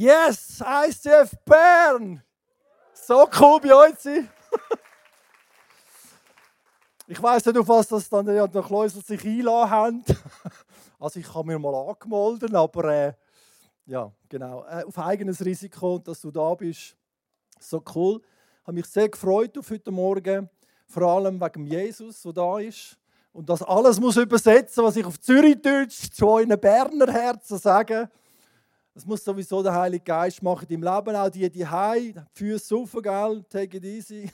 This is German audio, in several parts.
Yes, ICF Bern! So cool bei euch sein. Ich weiß nicht, auf was das dann ja, der Kleusel sich einladen haben. Also ich habe mir mal angemeldet, aber äh, ja, genau. Äh, auf eigenes Risiko, dass du da bist. So cool. Ich habe mich sehr gefreut auf heute Morgen. Vor allem wegen Jesus, der da ist. Und das alles muss übersetzen, was ich auf Zürichdeutsch zu euren Berner Herzen sage. Das muss sowieso der Heilige Geist machen im Leben. Auch die, die Hei, Füße rauf, gell? Take it easy.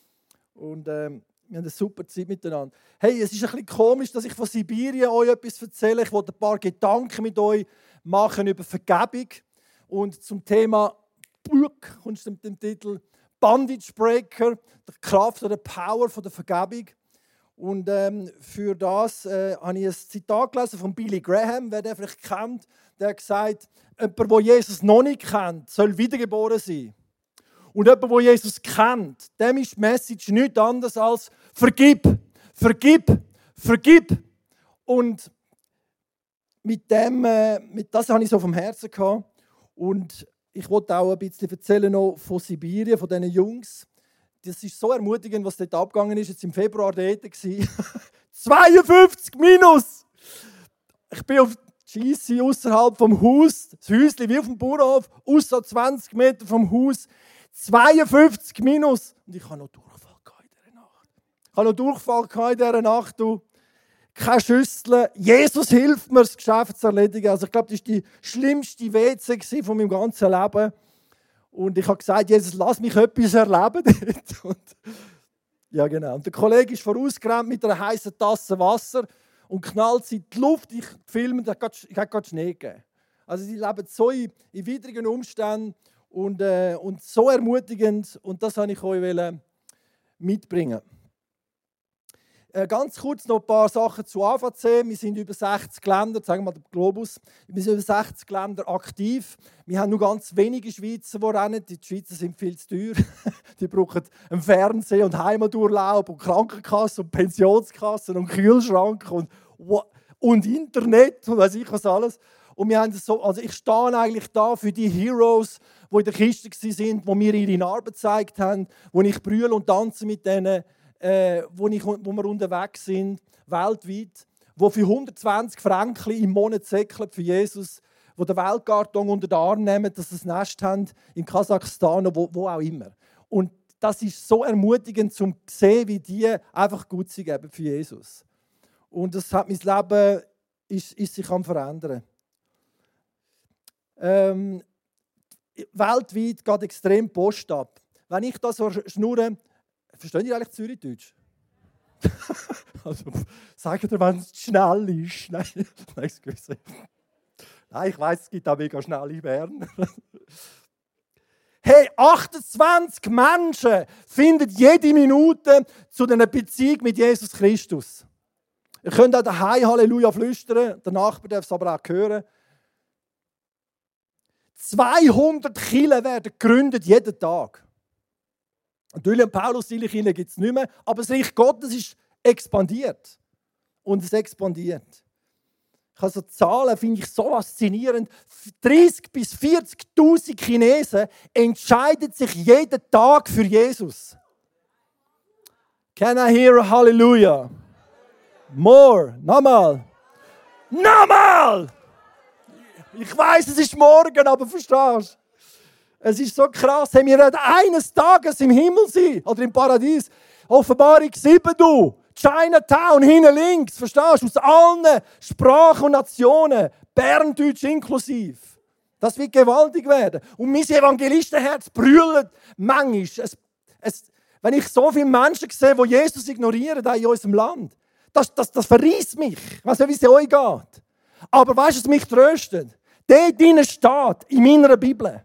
Und ähm, wir haben eine super Zeit miteinander. Hey, es ist ein bisschen komisch, dass ich von Sibirien euch etwas erzähle. Ich wollte ein paar Gedanken mit euch machen über Vergebung. Und zum Thema Buch kommst du mit dem Titel Bandage Breaker, die Kraft oder Power von der Vergebung. Und ähm, für das äh, habe ich ein Zitat gelesen von Billy Graham, wer den vielleicht kennt. Der hat gesagt, jemand, der Jesus noch nicht kennt, soll wiedergeboren sein. Und jemand, der Jesus kennt, dem ist die Message nichts anderes als vergib, vergib, vergib. Und mit dem, äh, mit das habe ich so vom Herzen gehabt. Und ich wollte auch ein bisschen erzählen noch von Sibirien, von diesen Jungs das ist so ermutigend, was dort abgegangen ist. Jetzt im Februar dort war 52 minus! Ich bin auf Scheisse außerhalb vom Haus, das Häuschen wie auf dem Bauernhof, außer 20 Meter vom Haus. 52 minus! Und ich habe noch Durchfall in dieser Nacht. Ich habe noch Durchfall in dieser Nacht. Du. Keine Schüssel. Jesus hilft mir, das Geschäft zu erledigen. Also ich glaube, das war die schlimmste WC von meinem ganzen Leben. Und ich habe gesagt, Jesus, lass mich etwas erleben Und, ja, genau. Und der Kollege ist vorausgerannt mit einer heißen Tasse Wasser und knallt sie in die Luft. Ich filme, ich habe gerade Schnee gegeben. Also sie leben so in, in widrigen Umständen und, äh, und so ermutigend. Und das wollte ich euch mitbringen. Äh, ganz kurz noch ein paar Sachen zu AVC. Wir sind über 60 Länder, sagen wir mal den Globus, wir sind über 60 Länder aktiv. Wir haben nur ganz wenige Schweizer, die rennen. Die Schweizer sind viel zu teuer. Die brauchen einen Fernseher und Heimaturlaub und Krankenkasse und Pensionskassen und Kühlschrank und, und Internet und weiß ich was alles. Und wir haben so, also ich stehe eigentlich da für die Heroes, die in der Kiste waren, die mir ihre Arbeit gezeigt haben, wo ich brülle und tanze mit denen äh, wo, ich, wo wir unterwegs sind, weltweit, wo für 120 Franken im Monat säckeln für Jesus, wo den Weltkarton unter den Arm nehmen, dass sie ein Nest haben in Kasachstan, wo, wo auch immer. Und das ist so ermutigend, zum zu sehen, wie die einfach gut sind für Jesus. Und das hat mein Leben ist, ist sich am verändern. Ähm, weltweit geht extrem Post ab. Wenn ich da so schnurre, Verstehen ihr eigentlich Zürichdeutsch? also, sagt ihr, wenn es schnell ist. Nein, nein. Nein, ich weiß, es gibt auch mega schnell in Bern. hey, 28 Menschen finden jede Minute zu einer Beziehung mit Jesus Christus. Ihr könnt auch daheim Halleluja flüstern, der Nachbar darf es aber auch hören. 200 Kilo werden gegründet jeden Tag. Natürlich, und Paulus Kirche gibt es nicht mehr, aber das Reich Gottes ist expandiert. Und es expandiert. Ich habe so Zahlen, finde ich so faszinierend. 30.000 bis 40.000 Chinesen entscheiden sich jeden Tag für Jesus. Can I hear a Hallelujah? More. Nochmal. Nochmal! Ich weiß, es ist morgen, aber verstehst du? Es ist so krass. Hey, wir werden eines Tages im Himmel sein oder im Paradies. Offenbarung 7, du. Chinatown, hinten links, verstehst du? Aus allen Sprachen und Nationen. Berndeutsch inklusiv. Das wird gewaltig werden. Und mein Evangelistenherz brüllt manchmal. Es, es, wenn ich so viele Menschen sehe, die Jesus ignorieren in unserem Land, das, das, das verreißt mich. Ich weiß nicht, wie es euch geht. Aber weißt du, was mich tröstet? Dort drinnen steht, in meiner Bibel,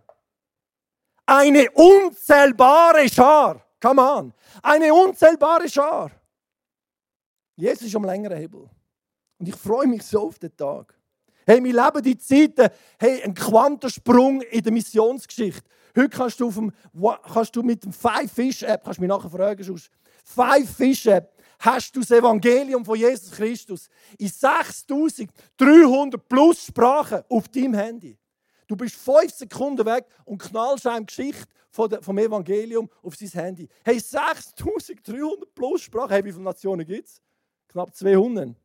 eine unzählbare Schar. Come on. Eine unzählbare Schar. Jesus ist am längeren Hebel. Und ich freue mich so auf den Tag. Hey, wir leben die Zeiten, hey, ein Quantensprung in der Missionsgeschichte. Heute kannst du, auf dem, kannst du mit dem Five Fish App, kannst du mich nachher fragen, sonst, Five Fish App, hast du das Evangelium von Jesus Christus in 6300 plus Sprachen auf deinem Handy. Du bist fünf Sekunden weg und knallst einem Geschichte vom Evangelium auf sein Handy. Hey, 6300 plus Sprachen. Hey, wie viele Nationen gibt es? Knapp 200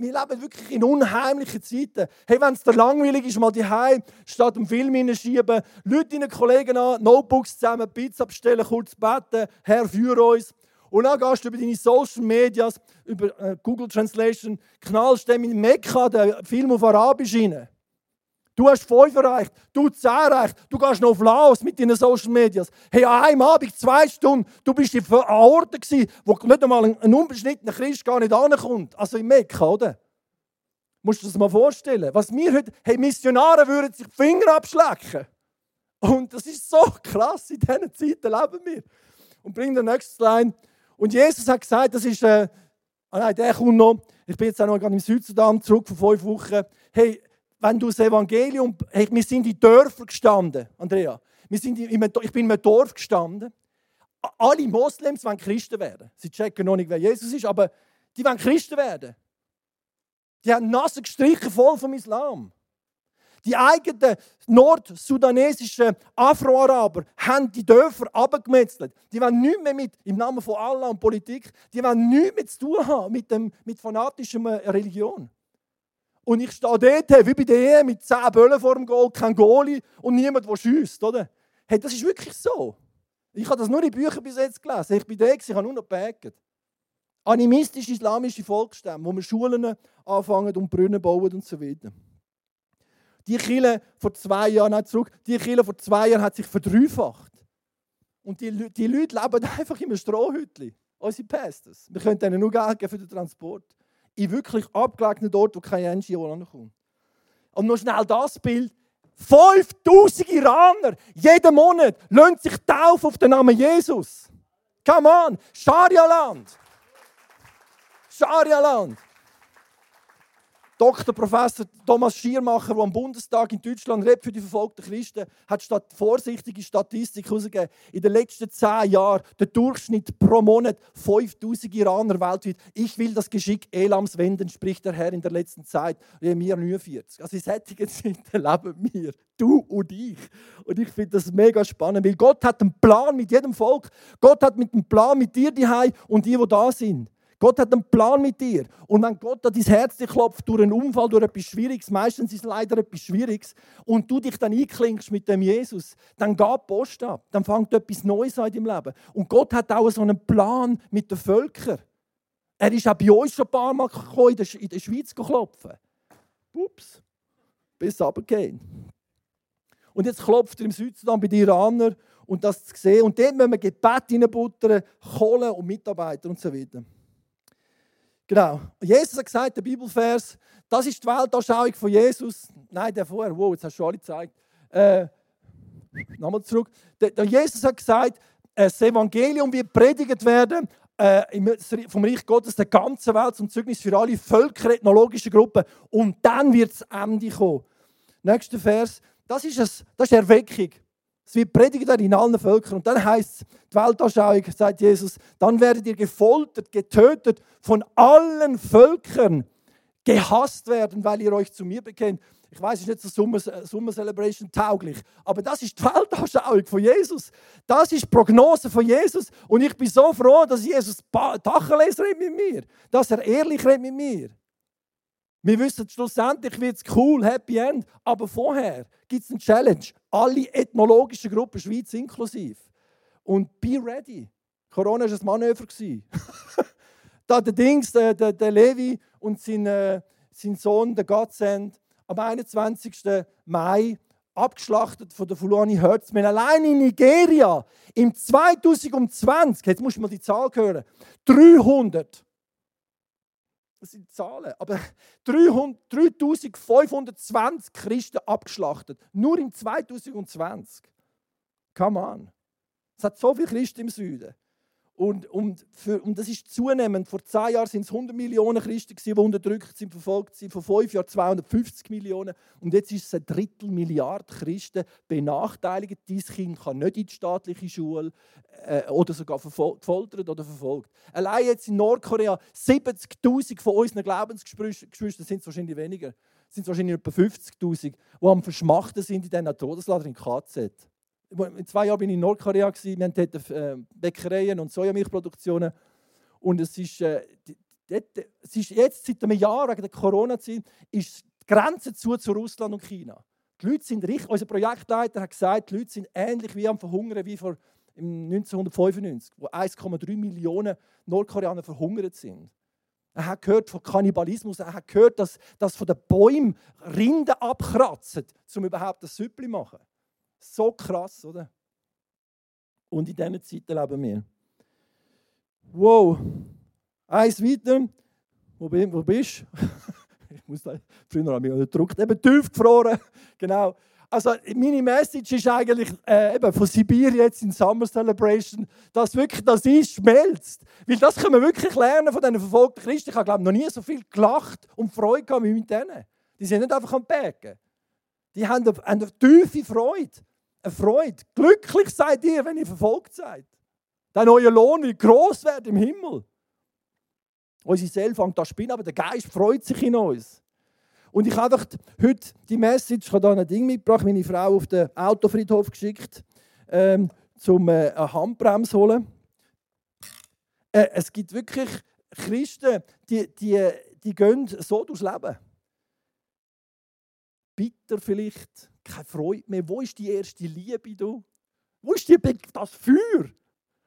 wir leben wirklich in unheimlichen Zeiten. Hey, wenn es dir langweilig ist, mal daheim statt einen Film hineinschieben, Leute deinen Kollegen an, Notebooks zusammen, Pizza bestellen, kurz beten, Herr, führe uns. Und dann gehst du über deine Social Medias, über äh, Google Translation, knallst dem in Mekka den Film auf Arabisch rein. Du hast fünf erreicht, du zehn erreicht, du gehst noch auf Laos mit deinen Social Medias. Hey, an einem Abend, zwei Stunden, du bist an Orten gewesen, wo nicht einmal ein, ein unbeschnittener Christ gar nicht ankommt. Also in Mekka, oder? Musst du dir das mal vorstellen? Was wir heute, hey, Missionare würden sich die Finger abschlecken. Und das ist so krass, in diesen Zeiten leben wir. Und bring den nächsten Line. Und Jesus hat gesagt, das ist, äh, ah nein, der kommt noch. Ich bin jetzt auch noch gerade im Südsudan zurück vor fünf Wochen. Hey, wenn du das Evangelium, hey, wir sind in Dörfern gestanden, Andrea. Wir sind in, ich bin in einem Dorf gestanden. Alle Moslems wollen Christen werden. Sie checken noch nicht, wer Jesus ist, aber die wollen Christen werden. Die haben Nase gestrichen voll vom Islam. Die eigenen nordsudanesischen Afro-Araber haben die Dörfer abgemetzelt. Die wollen nichts mehr mit, im Namen von Allah und Politik, die wollen nichts mehr zu tun haben mit, dem, mit fanatischer Religion. Und ich stehe dort, wie bei der mit zehn Böllen vor dem Goal, kein Goalie und niemand, der schießt, oder? Hey, das ist wirklich so. Ich habe das nur in Büchern bis jetzt gelesen. Ich bin da, ich habe nur noch gebägt. Animistisch-islamische Volksstämme, wo wir Schulen anfangen und Brunnen bauen und so weiter. Die Kille vor zwei Jahren, nicht zurück, die Kille vor zwei Jahren hat sich verdreifacht. Und die, die Leute leben einfach in einem Strohhütchen. Unsere Pastors. Wir können ihnen nur Geld geben für den Transport. In wirklich abgelegenen Ort, wo kein NGO ankommt. Und noch schnell das Bild. 5000 Iraner jeden Monat lassen sich taufen auf den Namen Jesus. Come on, Scharia-Land. Scharia-Land. Dr. Professor Thomas Schiermacher, der am Bundestag in Deutschland redet für die verfolgten Christen, hat statt vorsichtige Statistik herausgegeben. In den letzten zehn Jahren der Durchschnitt pro Monat 5000 Iraner weltweit. Ich will das Geschick Elams wenden, spricht der Herr in der letzten Zeit. Wir 49. Also in solchen Zeiten leben wir, du und ich. Und ich finde das mega spannend, weil Gott hat einen Plan mit jedem Volk. Gott hat mit einem Plan mit dir die und die, die da sind. Gott hat einen Plan mit dir. Und wenn Gott an dein Herz klopft, durch einen Unfall, durch etwas Schwieriges, meistens ist es leider etwas Schwieriges, und du dich dann einklingst mit dem Jesus, dann geht die Post ab. Dann fängt etwas Neues an in deinem Leben. Und Gott hat auch so einen Plan mit den Völkern. Er ist auch bei uns schon ein paar Mal gekommen, in der, Schweiz klopfen. Ups, bis runtergehen. Und jetzt klopft er im Südsudan bei den Iranern und das zu sehen. Und dort müssen wir Gebet reinbuttern, Kohle und Mitarbeiter und so weiter. Genau. Jesus hat gesagt, der Bibelvers, das ist die Weltanschauung von Jesus. Nein, der vorher, wow, jetzt hast du schon alle gezeigt. Äh, Nochmal zurück. Der, der, Jesus hat gesagt, äh, das Evangelium wird predigt werden äh, vom Reich Gottes der ganzen Welt zum Zeugnis für alle Völker, ethnologische Gruppen. Und dann wird das Ende kommen. Nächster Vers. Das ist, es, das ist Erweckung. Es wird predigt in allen Völkern. Und dann heißt es, die Weltanschauung, sagt Jesus, dann werdet ihr gefoltert, getötet, von allen Völkern gehasst werden, weil ihr euch zu mir bekennt. Ich weiß, es ist nicht so Summer, Summer Celebration tauglich, aber das ist die Weltanschauung von Jesus. Das ist die Prognose von Jesus. Und ich bin so froh, dass Jesus Tacheles redet mit mir, dass er ehrlich redet mit mir. Wir wissen schlussendlich wird es cool, Happy End, aber vorher gibt es eine Challenge. Alle ethnologischen Gruppen, Schweiz inklusive. Und be ready. Corona war ein Manöver. da der Dings, der, der, der Levi und sein, äh, sein Sohn, der Godsend, am 21. Mai abgeschlachtet von der Fulani Hertzman. Allein in Nigeria im 2020, jetzt muss man die Zahl hören, 300 das sind Zahlen. Aber 300, 3520 Christen abgeschlachtet. Nur im 2020. Come on. Es hat so viele Christen im Süden. Und, und, für, und das ist zunehmend. Vor zehn Jahren sind es 100 Millionen Christen, die unterdrückt sind, verfolgt sind. Vor fünf Jahren 250 Millionen. Und jetzt ist es ein Drittel Milliard Christen benachteiligt. Dieses Kind kann nicht in die staatliche Schule äh, oder sogar gefoltert oder verfolgt. Allein jetzt in Nordkorea 70.000 von unseren Glaubensgeschwistern sind es wahrscheinlich weniger sind es wahrscheinlich etwa 50'000, die am Verschmachten sind in diesen Todeslager in KZ. In zwei Jahren war ich in Nordkorea, wir haben dort äh, Bäckereien und Sojamilchproduktionen. Und es ist, äh, es ist jetzt, seit einem Jahr, wegen der Corona-Zeit, ist die Grenze zu, zu Russland und China. Die Leute sind richtig, unser Projektleiter hat gesagt, die Leute sind ähnlich wie am Verhungern wie vor 1995, wo 1,3 Millionen Nordkoreaner verhungert sind. Er hat gehört von Kannibalismus, er hat gehört, dass, dass von den Bäumen Rinde abkratzen, um überhaupt das Süppli zu machen. So krass, oder? Und in diesen Zeiten leben wir. Wow. Eins weiter. Wo, wo bist du? ich muss da, früher ich mich gedruckt. Eben tief gefroren. genau. Also meine Message ist eigentlich äh, eben von Sibirien jetzt in Summer Celebration, dass wirklich das ist, schmelzt. Weil das können wir wirklich lernen von diesen verfolgten Christen. Ich habe glaube noch nie so viel gelacht und Freude gehabt wie mit denen. Die sind nicht einfach am Bergen. Die haben eine, eine tiefe Freude. Eine Freude. Glücklich seid ihr, wenn ihr verfolgt seid. Denn euer Lohn wird groß werden im Himmel. Unsere Seele fängt an zu spinnen, aber der Geist freut sich in uns. Und ich habe heute die Message, ich habe da ein Ding mitgebracht, meine Frau auf den Autofriedhof geschickt, ähm, zum äh, eine Handbremse holen. Äh, es gibt wirklich Christen, die, die, die gehen so durchs Leben. Bitter vielleicht, keine Freude mehr. Wo ist die erste Liebe? Du? Wo ist die, das Feuer?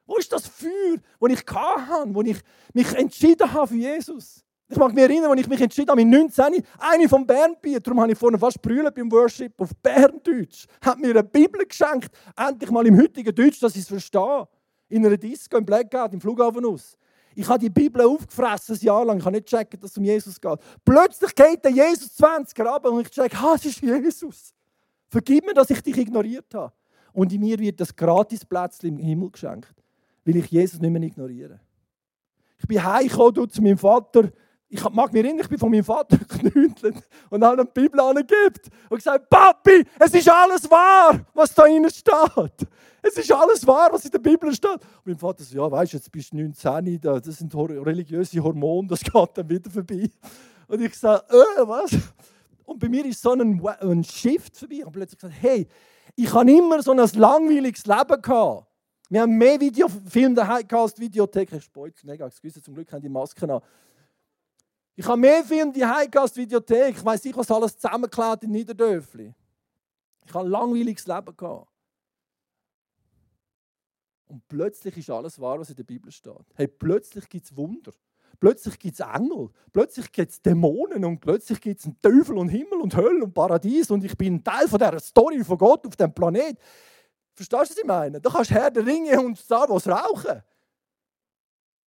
Wo ist das Feuer, das ich hatte, wo ich mich entschieden habe für Jesus? Ich mag mich erinnern, als ich mich entschieden habe, mit 19, eine vom Bernbier, darum habe ich vorhin fast brüllt beim Worship auf Berndeutsch, hat mir eine Bibel geschenkt, endlich mal im heutigen Deutsch, dass ich es verstehe. In einer Disco im Blackout, im Flughafen aus. Ich habe die Bibel aufgefressen, ein Jahr lang. Ich habe nicht gecheckt, dass es um Jesus geht. Plötzlich geht der Jesus 20 ab und ich checke, ah, es ist Jesus. Vergib mir, dass ich dich ignoriert habe. Und in mir wird das Gratisplätzchen im Himmel geschenkt, weil ich Jesus nicht mehr ignoriere. Ich bin heimgekommen zu meinem Vater ich mag mich erinnern, ich bin von meinem Vater geknüttelt und habe ihm die Bibel angegeben und gesagt, Papi, es ist alles wahr, was da drin steht. Es ist alles wahr, was in der Bibel steht. Und mein Vater so, ja, weißt du, jetzt bist du 19, das sind religiöse Hormone, das geht dann wieder vorbei. Und ich sage, äh, was? Und bei mir ist so ein, ein Shift vorbei. Ich habe plötzlich gesagt, hey, ich habe immer so ein langweiliges Leben gehabt. Wir haben mehr Videofilme daheim als Videothek. Ich spoil mega, zum Glück haben die Masken an. Ich habe mehr Filme die als Videothek. Ich weiß nicht, was alles zusammengeklaut in Niederdörfli. Ich habe ein langweiliges Leben gehabt. Und plötzlich ist alles wahr, was in der Bibel steht. Hey, plötzlich gibt es Wunder. Plötzlich gibt es Engel. Plötzlich gibt es Dämonen. Und plötzlich gibt es einen Teufel und Himmel und Hölle und Paradies. Und ich bin Teil von dieser Story von Gott auf dem Planet. Verstehst du, was ich meine? Du kannst Herr der Ringe und Star Wars rauchen.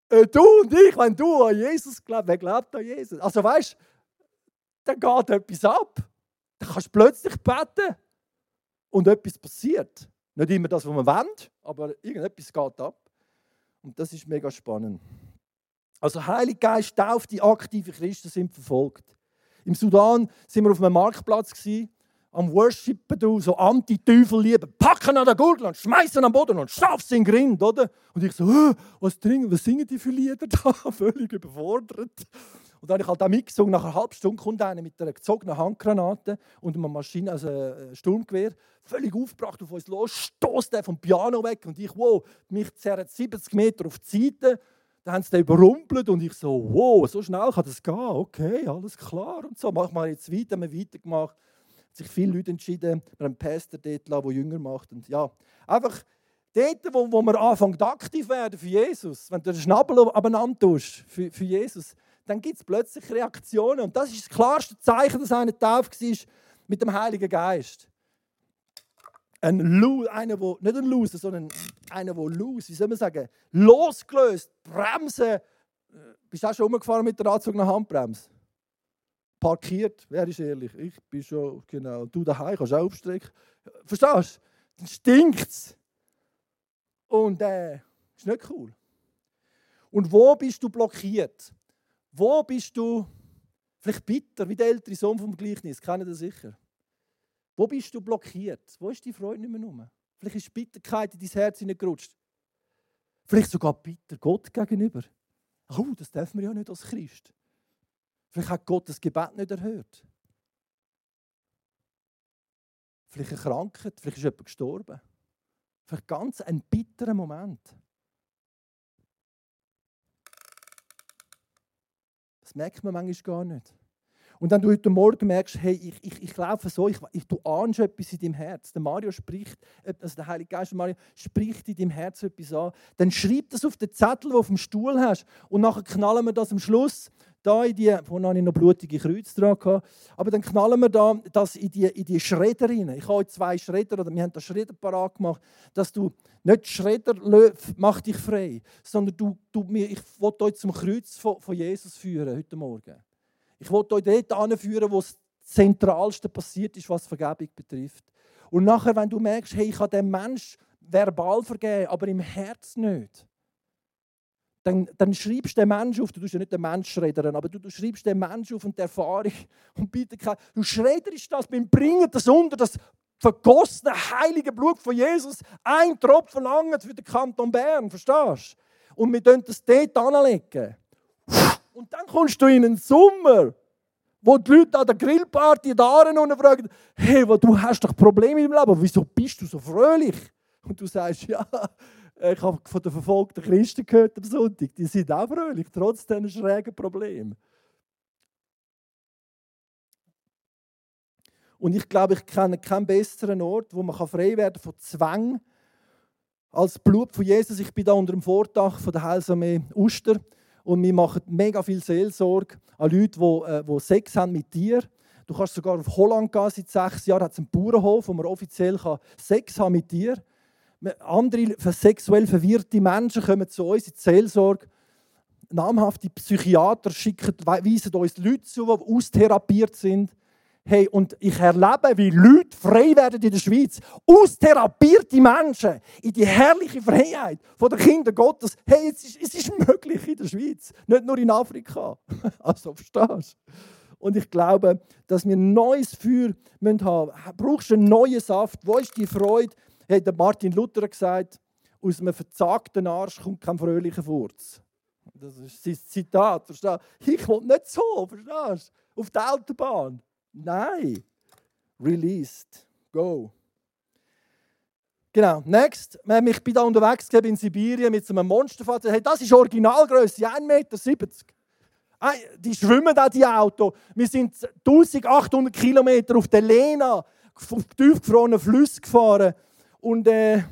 Äh, du und ich, wenn du an Jesus glaubst, wer glaubt an Jesus? Also weißt du, dann geht etwas ab. Dann kannst du plötzlich beten und etwas passiert. Nicht immer das, was man will, aber irgendetwas geht ab. Und das ist mega spannend. Also Heilige Geist tauft die aktive Christen sind verfolgt. Im Sudan sind wir auf einem Marktplatz gewesen, am Worshipen, du, so Anti-Teufel lieben, packen an der Gurgel und schmeißen am Boden und schaff's in den Grind, oder? Und ich so, was, trinken, was singen die für Lieder da? Völlig überfordert. Und dann habe ich halt auch mitgesungen. Nach einer halben Stunde kommt einer mit einer gezogenen Handgranate und einer Maschine, also einem Sturmgewehr, völlig aufgebracht auf uns los, stoßt er vom Piano weg und ich, wow, mich zerrt 70 Meter auf die Seite. Dann haben sie den überrumpelt und ich so, wow, so schnell kann das gehen, okay, alles klar und so. Mach mal jetzt weiter, haben wir weitergemacht sich viele Leute entschieden, einen Pastor dort der Jünger macht. Und ja, einfach dort, wo, wo man anfängt aktiv werden für Jesus, wenn du den Schnabel abeinander tust für, für Jesus, dann gibt es plötzlich Reaktionen. Und das ist das klarste Zeichen, dass einer tauft war mit dem Heiligen Geist. Ein Lo einer, der, nicht ein Loser, sondern einer, der los, wie soll man sagen, losgelöst, Bremsen. Äh, bist du auch schon umgefahren mit der Anzug nach Handbremse? Parkiert, wer ist ehrlich? Ich bin schon, genau. Du daheim kannst auch aufstrecken. Verstehst du? Dann stinkt es. Und äh, ist nicht cool. Und wo bist du blockiert? Wo bist du vielleicht bitter, wie der ältere Sohn vom Gleichnis? Kennen das sicher. Wo bist du blockiert? Wo ist die Freude nicht mehr rum? Vielleicht ist Bitterkeit in dein Herz hineingerutscht. Vielleicht sogar bitter Gott gegenüber. Oh, das dürfen wir ja nicht als Christ. Vielleicht hat Gott das Gebet nicht erhört. vielleicht eine Krankheit, vielleicht ist jemand gestorben. Vielleicht ganz ein bitterer Moment. Das merkt man manchmal gar nicht. Und dann du heute Morgen merkst, hey, ich, ich, ich laufe so, ich, ich, du ahnst etwas in deinem Herz. Der Mario spricht, also der Heilige Geist Mario spricht in deinem Herz etwas an. Dann schreib das auf den Zettel, den du auf dem Stuhl hast. Und nachher knallen wir das am Schluss da in die, vorhin hatte ich noch blutige Kreuze dran, aber dann knallen wir da das in die, in die Schredder rein. Ich habe zwei Schredder, oder wir haben das Schredder parat gemacht, dass du nicht Schredder mach dich frei, sondern du, du, ich will euch zum Kreuz von, von Jesus führen heute Morgen. Ich will euch dort anführen, wo das Zentralste passiert ist, was Vergebung betrifft. Und nachher, wenn du merkst, hey, ich habe dem Mensch verbal vergeben, aber im Herz nicht, dann, dann schreibst du den Menschen auf, du tust ja nicht den Menschen schreddern, aber du, du schreibst den Menschen auf und die Erfahrung und bitte du schredderst das beim Bringen das unter das vergossene heilige Blut von Jesus ein Tropfen lang für den Kanton Bern, verstehst du? Und wir dürfen das dort anlegen. Und dann kommst du in den Sommer, wo die Leute an der Grillparty da und fragen, hey, du hast doch Probleme im Leben, wieso bist du so fröhlich? Und du sagst, ja, ich habe von den verfolgten Christen gehört am Sonntag. Die sind auch fröhlich, trotz diesen schrägen Problemen. Und ich glaube, ich kenne keinen besseren Ort, wo man frei werden kann von Zwang als Blut von Jesus. Ich bin da unter dem Vordach von der Heilsarmee Uster und wir machen mega viel Seelsorge an Leute, die, äh, die Sex haben mit dir. Du kannst sogar auf Holland gehen, seit sechs Jahren hat es einen Bauernhof, wo man offiziell Sex haben mit dir kann. Andere sexuell verwirrte Menschen kommen zu uns in die Seelsorge. Namhafte Psychiater schicken, weisen uns Leute zu, die austherapiert sind. Hey, und ich erlebe, wie Leute frei werden in der Schweiz. Austherapierte Menschen in die herrliche Freiheit von den Kindern Gottes. Hey, es ist, es ist möglich in der Schweiz, nicht nur in Afrika. Also, verstehst du? Und ich glaube, dass wir ein neues Feuer haben müssen. Brauchst du einen neuen Saft? Wo ist die Freude? Hat Martin Luther gesagt, aus einem verzagten Arsch kommt kein fröhlicher Furz. Das ist sein Zitat, verstehst du? Ich will nicht so, verstehst du? Auf der Autobahn. Nein. Released. Go. Genau, next. Ich bin da unterwegs in Sibirien mit so einem Monsterfahrzeug. Hey, das ist Originalgröße, 1,70 Meter. Die schwimmen da, die Autos. Wir sind 1800 Kilometer auf der Lena, auf tiefgefrorenen Flüssen gefahren und, äh,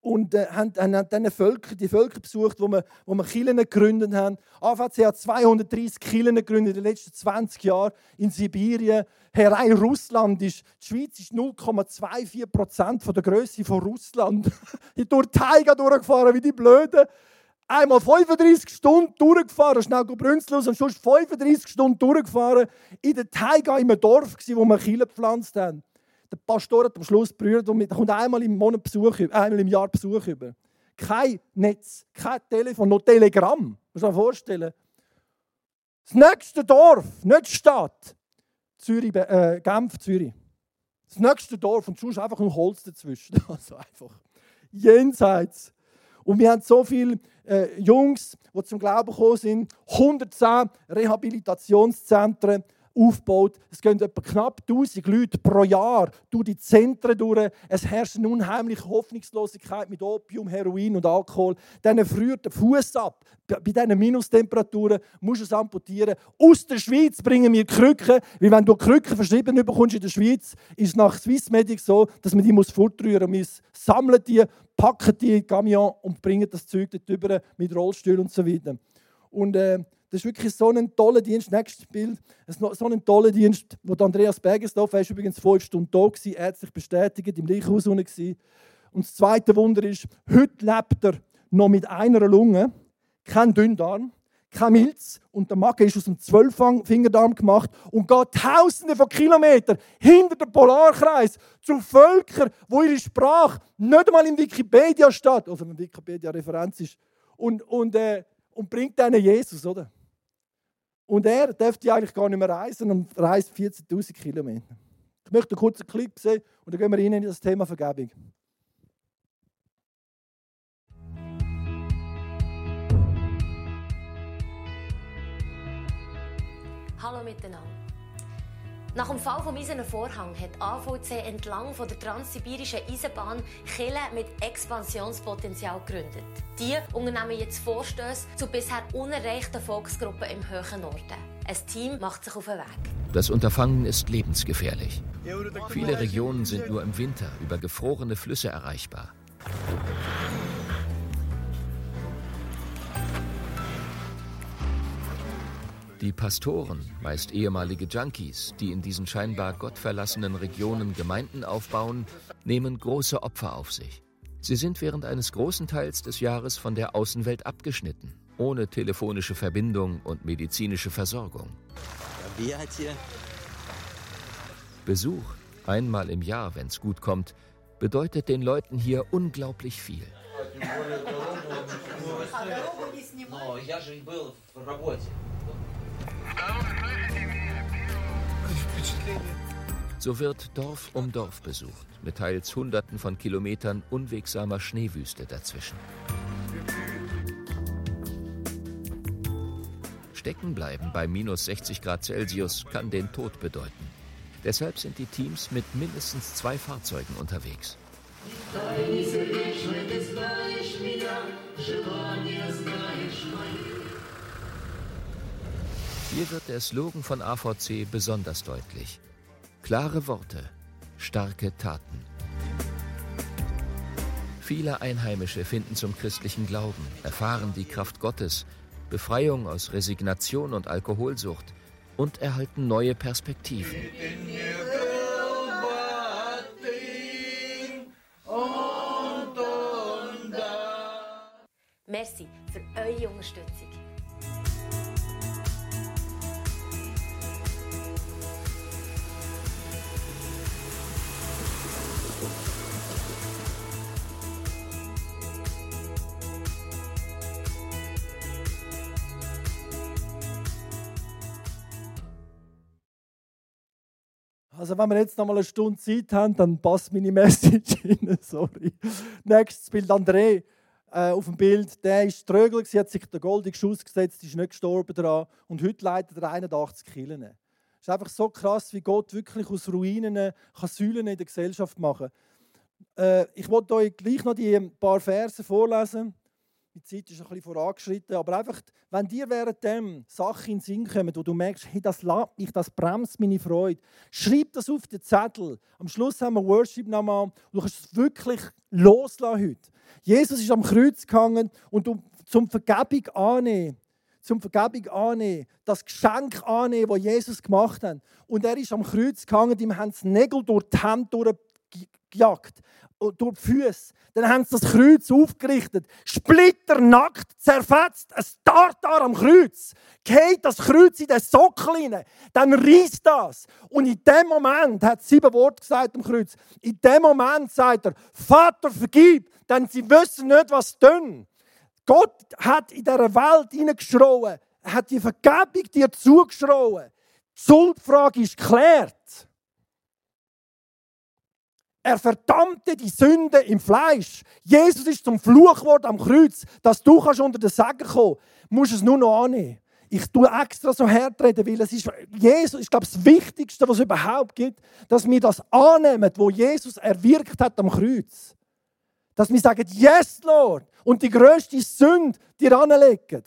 und äh, haben, haben dann Völker, die Völker besucht, wo wir, wo wir Kirchen gegründet haben. AVC hat 230 Kirchen gegründet in den letzten 20 Jahren in Sibirien. Herein Russland ist, die Schweiz ist 0,24 Prozent der Größe von Russland. ich durch Taiga durchgefahren wie die Blöden. Einmal 35 Stunden durchgefahren, schnell Brünzlos und sonst 35 Stunden durchgefahren in der Taiga in einem Dorf, wo wir Kirchen gepflanzt haben. Der Pastor hat am Schluss berührt und kommt einmal im Monat Besuch, einmal im Jahr Besuch über. Kein Netz, kein Telefon, noch Telegramm. Muss man vorstellen. Das nächste Dorf, nicht Stadt, Zürich, äh, Genf, Zürich. Das nächste Dorf und sonst einfach ein Holz dazwischen. Also einfach jenseits. Und wir haben so viele äh, Jungs, die zum Glauben gekommen sind, 110 Rehabilitationszentren, aufgebaut. Es gehen etwa knapp 1000 Leute pro Jahr durch die Zentren durch. Es herrscht eine unheimliche Hoffnungslosigkeit mit Opium, Heroin und Alkohol. Dann friert der Fuß ab. Bei diesen Minustemperaturen musst du es amputieren. Aus der Schweiz bringen wir Krücken, weil wenn du Krücken verschrieben bekommst in der Schweiz, ist nach Swissmedic so, dass man die muss fortrühren muss. Wir sammeln die, packen die in den Camion und bringen das Zeug dort mit Rollstuhl und so weiter. Und äh, das ist wirklich so ein toller Dienst. Nächstes Bild. So ein toller Dienst, wo Andreas Bergesdorf, er war übrigens fünf Stunden da, gewesen, ärztlich bestätigt, im Leichenhaus Und das zweite Wunder ist, heute lebt er noch mit einer Lunge, kein Dünndarm, kein Milz und der Magen ist aus dem Zwölffingerdarm gemacht und geht tausende von Kilometern hinter dem Polarkreis zu Völkern, wo ihre Sprache nicht einmal in Wikipedia steht, also eine Wikipedia-Referenz ist, und, und, äh, und bringt ihnen Jesus, oder? Und er dürfte eigentlich gar nicht mehr reisen und reist 14.000 Kilometer. Ich möchte einen kurzen Clip sehen und dann gehen wir rein in das Thema Vergebung. Hallo miteinander. Nach dem Fall vom Eisernen Vorhang hat AVC entlang von der transsibirischen Eisenbahn Kille mit Expansionspotenzial gegründet. Die unternehmen jetzt Vorstöße zu bisher unerreichten Volksgruppen im höheren Norden. Ein Team macht sich auf den Weg. Das Unterfangen ist lebensgefährlich. Viele Regionen sind nur im Winter über gefrorene Flüsse erreichbar. Die Pastoren, meist ehemalige Junkies, die in diesen scheinbar gottverlassenen Regionen Gemeinden aufbauen, nehmen große Opfer auf sich. Sie sind während eines großen Teils des Jahres von der Außenwelt abgeschnitten, ohne telefonische Verbindung und medizinische Versorgung. Besuch, einmal im Jahr, wenn es gut kommt, bedeutet den Leuten hier unglaublich viel. So wird Dorf um Dorf besucht, mit teils Hunderten von Kilometern unwegsamer Schneewüste dazwischen. Stecken bleiben bei minus 60 Grad Celsius kann den Tod bedeuten. Deshalb sind die Teams mit mindestens zwei Fahrzeugen unterwegs. Hier wird der Slogan von AVC besonders deutlich. Klare Worte, starke Taten. Viele Einheimische finden zum christlichen Glauben, erfahren die Kraft Gottes, Befreiung aus Resignation und Alkoholsucht und erhalten neue Perspektiven. Merci für eure Unterstützung. Also wenn wir jetzt noch mal eine Stunde Zeit haben, dann passt meine Message rein, sorry. Nächstes Bild, André äh, auf dem Bild, der ist Trögel, hat sich den goldenen Schuss gesetzt, ist nicht gestorben daran und heute leitet er 81 Killen. Es ist einfach so krass, wie Gott wirklich aus Ruinen kann Säulen in der Gesellschaft machen äh, Ich wollte euch gleich noch die paar Verse vorlesen. Die Zeit ist ein bisschen vorangeschritten, aber einfach, wenn dir während dem Sachen in den Sinn kommen, wo du merkst, hey, das lädt mich, das bremst meine Freude, schreib das auf den Zettel. Am Schluss haben wir Worship nochmal und du kannst es wirklich loslassen heute. Jesus ist am Kreuz gehangen und um zum Vergebung annehmen, zum Vergebung annehmen, das Geschenk annehmen, das Jesus gemacht hat. Und er ist am Kreuz gehangen, ihm haben sie Nägel durch die Hände durchgejagt durch die Füße. Dann haben sie das Kreuz aufgerichtet. Splitternackt, zerfetzt, ein Tartar am Kreuz. Geht das Kreuz in den Sockel rein. Dann reißt das. Und in dem Moment, hat sieben Worte gesagt am Kreuz, in dem Moment sagt er, Vater, vergib, denn sie wissen nicht, was sie tun. Gott hat in dieser Welt hineingeschrauen. Hat die Vergebung dir zugeschrauen. Die Schuldfrage ist geklärt. Er verdammte die Sünde im Fleisch. Jesus ist zum Fluch geworden am Kreuz, dass du kannst unter den Segen kommen. Du musst es nur noch annehmen. Ich tue extra so hart reden, weil es ist, Jesus ist, glaube ich, das Wichtigste, was es überhaupt gibt, dass wir das annehmen, wo Jesus erwirkt hat am Kreuz. Dass wir sagen, yes, Lord, und die grösste Sünde dir anlegen.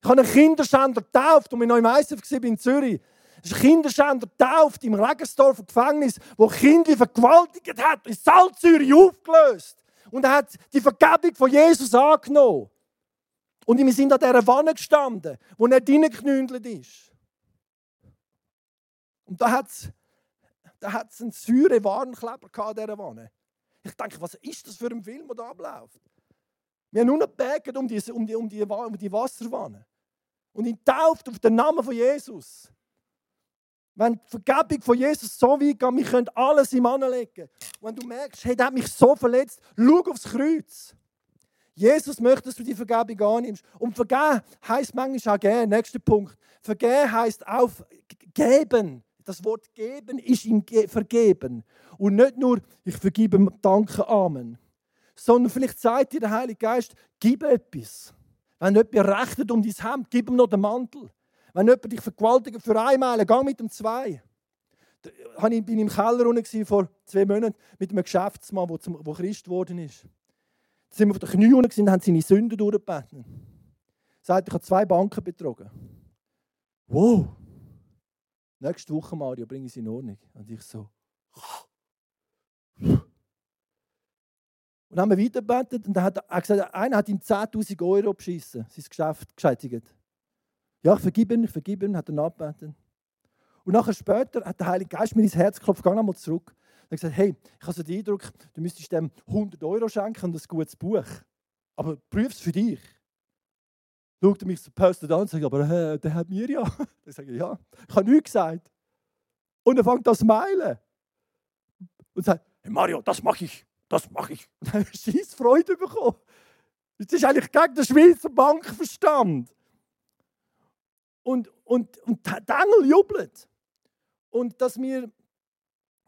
Ich habe einen Kinderschänder getauft, und ich noch im ISF in Zürich. Das ist ein Kinderschänder getauft im Regensdorfer Gefängnis, wo Kinder vergewaltigt hat, in Salzsäure aufgelöst. Und er hat die Vergebung von Jesus angenommen. Und wir sind an dieser Wanne gestanden, wo er reingeknündelt ist. Und da hat es da hat's einen säure Warnkleber an dieser Wanne. Ich denke, was ist das für ein Film, der da abläuft? Wir haben nur noch um die, um, die, um, die, um die Wasserwanne. Und ihn tauft auf den Namen von Jesus. Wenn die Vergebung von Jesus so weit geht, wir können alles im anlegen. Wenn du merkst, hey, der hat mich so verletzt, schau aufs Kreuz. Jesus möchte, dass du die Vergebung annimmst. Und vergeben heisst manchmal auch geben. Nächster Punkt. Vergeben heisst auch geben. Das Wort geben ist ihm vergeben. Und nicht nur, ich vergebe, danke, Amen. Sondern vielleicht sagt dir der Heilige Geist, gib etwas. Wenn jemand rechnet um dein Hemd, gib ihm noch den Mantel. Wenn jemand dich vergewaltigt für eine Meile, geh mit dem zwei. ich bin im Keller vor zwei Monaten mit einem Geschäftsmann, der, Christ geworden ist. Da sind wir auf den Knien und haben seine Sünden durchgebeten. Er sagt, ich habe zwei Banken betrogen. Wow! Nächste Woche, Mario, bringe ich sie in Ordnung. Und ich so. Und dann haben wir weitergebetet und dann hat er gesagt, einer hat ihm 10.000 Euro beschissen, sein Geschäft geschädigt. Ja, ich vergib ihn, ich vergib ihn, hat er nachgebeten. Und nachher später hat der Heilige Geist mir ins Herz geklopft, geh nochmal zurück. Er hat gesagt, hey, ich habe so den Eindruck, du müsstest dem 100 Euro schenken und ein gutes Buch. Aber prüf es für dich. Schaut er mich so postet an und sagt, aber äh, der hat mir ja. Ich sage, ja, ich habe nichts gesagt. Und er fängt an zu smilen. Und sagt, hey Mario, das mache ich, das mache ich. Und dann hat er scheiß Freude bekommen. Das ist eigentlich gegen den Schweizer Bankverstand. Und, und, und der Engel jubelt und dass wir,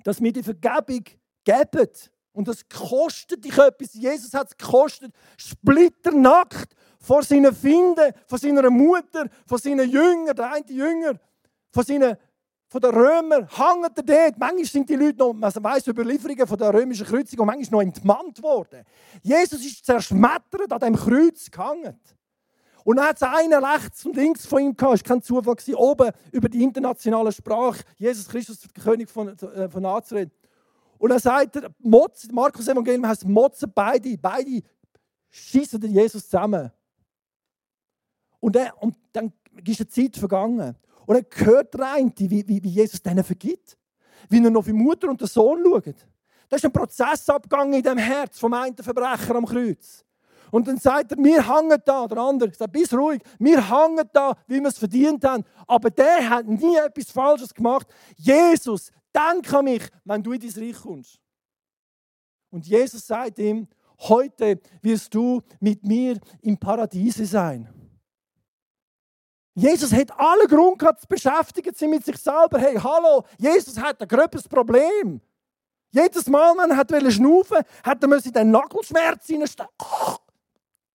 dass wir die Vergebung geben. Und das kostet dich etwas. Jesus hat es gekostet, splitternackt vor seinen Finden, von seiner Mutter, von seinen Jüngern, der eine Jünger, von, seinen, von den Römern, hängt er dort. Manchmal sind die Leute noch, man weiss Überlieferungen von der römischen Kreuzigung, manchmal noch entmannt worden. Jesus ist zerschmettert an dem Kreuz gehangen. Und dann hat es einen rechts und links von ihm gehabt. Es war kein Zufall. Oben über die internationale Sprache. Jesus Christus, der König von, äh, von Nazareth. Und dann sagt er, Motz, Markus Evangelium heißt Motzen beide. Beide schießen den Jesus zusammen. Und, dann, und dann ist eine Zeit vergangen. Und dann hört rein, wie, wie, wie Jesus denen vergibt. Wie er noch wie Mutter und der Sohn schaut. Da ist ein Prozess abgegangen in dem Herz vom einen Verbrecher am Kreuz. Und dann sagt er, wir hängen da. Der andere sagt, bist ruhig. Wir hängen da, wie wir es verdient haben. Aber der hat nie etwas Falsches gemacht. Jesus, denk an mich, wenn du in dein Reich kommst. Und Jesus sagt ihm, heute wirst du mit mir im Paradiese sein. Jesus hat alle Grund gehabt, zu beschäftigen sich mit sich selber. Hey, hallo, Jesus hat ein gröbes Problem. Jedes Mal, wenn er schnaufen wollte, hat er in den Nagelschmerz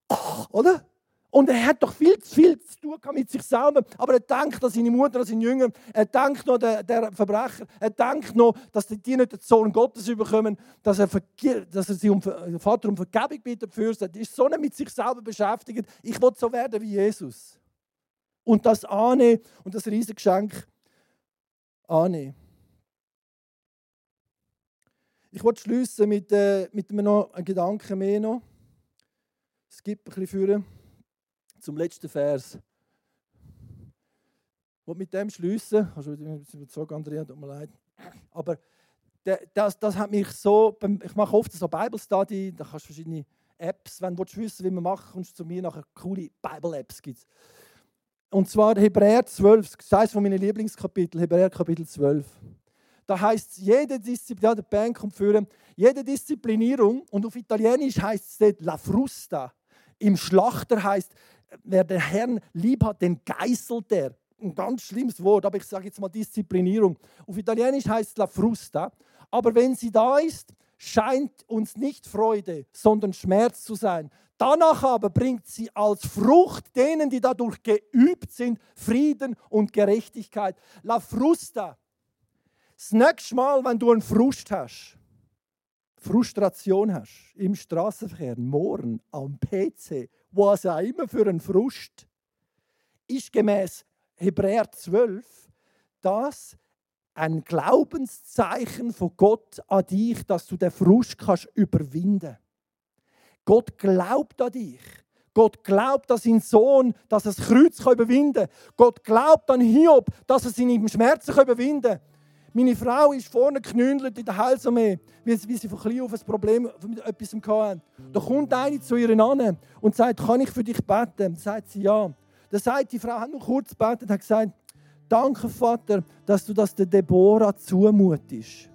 reinstecken. Oder? Und er hat doch viel zu viel zu tun mit sich selber. Aber er denkt an seine Mutter, an seine Jünger. Er denkt noch der, der Verbrecher. Er denkt noch, dass die, nicht den Sohn Gottes überkommen, dass er, dass er sie um Vater um Vergebung bittet für. Er ist so nicht mit sich selber beschäftigt. Ich will so werden wie Jesus. Und das annehmen und das riesige Geschenk annehmen. Ich wollte schließen mit, äh, mit einem, noch, einem Gedanken mehr noch. Es gibt ein bisschen führen zum letzten Vers. Ich mit dem schließen. Also, ich überzeugt, Andrea, tut mir leid. Aber das, das hat mich so. Ich mache oft so Bible Study, da kannst du verschiedene Apps, wenn du wissen wie man macht, kommst du zu mir nachher coole Bible-Apps. Gibt's. Und zwar Hebräer 12, das ist eines von meinen Lieblingskapiteln, Hebräer Kapitel 12. Da heißt jede Disziplin, ja, der Band kommt führen, jede Disziplinierung, und auf Italienisch heißt es dort La Frusta. Im Schlachter heißt, wer den Herrn lieb hat, den geißelt er. Ein ganz schlimmes Wort, aber ich sage jetzt mal Disziplinierung. Auf Italienisch heißt es la frusta. Aber wenn sie da ist, scheint uns nicht Freude, sondern Schmerz zu sein. Danach aber bringt sie als Frucht denen, die dadurch geübt sind, Frieden und Gerechtigkeit. La frusta. Das nächste Mal, wenn du einen Frust hast, Frustration hast, im Straßenverkehr, morgen, am PC, was auch immer für einen Frust, ist gemäß Hebräer 12 das ein Glaubenszeichen von Gott an dich, dass du den Frust kannst überwinden. Gott glaubt an dich. Gott glaubt an seinen Sohn, dass er das Kreuz überwinden kann. Gott glaubt an Hiob, dass er seine Schmerzen überwinden kann. Meine Frau ist vorne geknündelt in der Heilsarmee, weil sie von klein auf ein Problem mit etwas hatten. Da kommt eine zu ihr an und sagt, kann ich für dich beten? Dann sagt sie, ja. Dann sagt die Frau, hat nur kurz gebetet hat gesagt, danke Vater, dass du das der Deborah zumutest.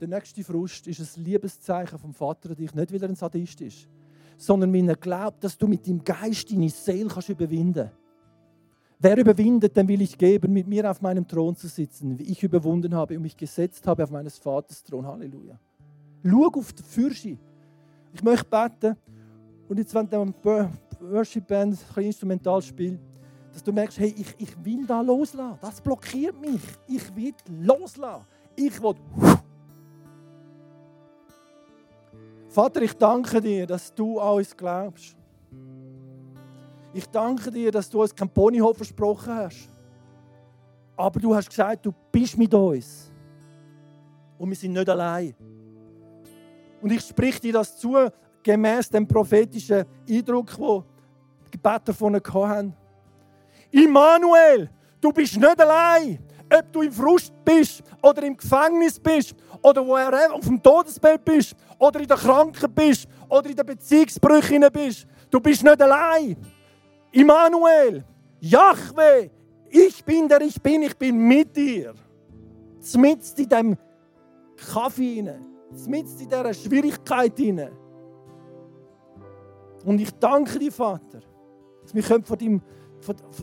Der nächste Frust ist ein Liebeszeichen vom Vater dich, nicht weil er ein Sadist ist sondern weil er glaubt, dass du mit dem Geist deine Seele kannst überwinden Wer überwindet, dem will ich geben, mit mir auf meinem Thron zu sitzen, wie ich überwunden habe und mich gesetzt habe auf meines Vaters Thron. Halleluja. Schau auf die Fürsche. Ich möchte beten. Und jetzt, wenn der Worship-Band, ein instrumental spielt, dass du merkst, hey, ich, ich will da loslassen. Das blockiert mich. Ich will loslassen. Ich will. Vater, ich danke dir, dass du an uns glaubst. Ich danke dir, dass du uns kein Ponyhof versprochen hast. Aber du hast gesagt, du bist mit uns. Und wir sind nicht allein. Und ich sprich dir das zu, gemäß dem prophetischen Eindruck, wo die Gebete davon hatten. Immanuel, du bist nicht allein. Ob du im Frust bist oder im Gefängnis bist oder wo er auf dem Todesbett bist oder in der Kranken bist oder in der Beziehungsbrüche bist, du bist nicht allein. Immanuel, Yahweh, ich bin der ich bin, ich bin mit dir. Zmitzt in dem Kaffee hinein, in dieser Schwierigkeit. Und ich danke dir, Vater, dass wir von deinem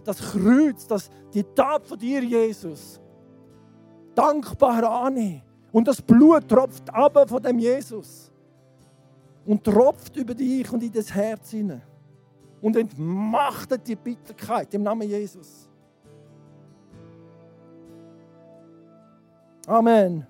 das Kreuz, das, die Tat von dir, Jesus, dankbar annehmen. Und das Blut tropft ab von dem Jesus und tropft über dich und in das Herz hinein und entmachtet die Bitterkeit im Namen Jesus. Amen.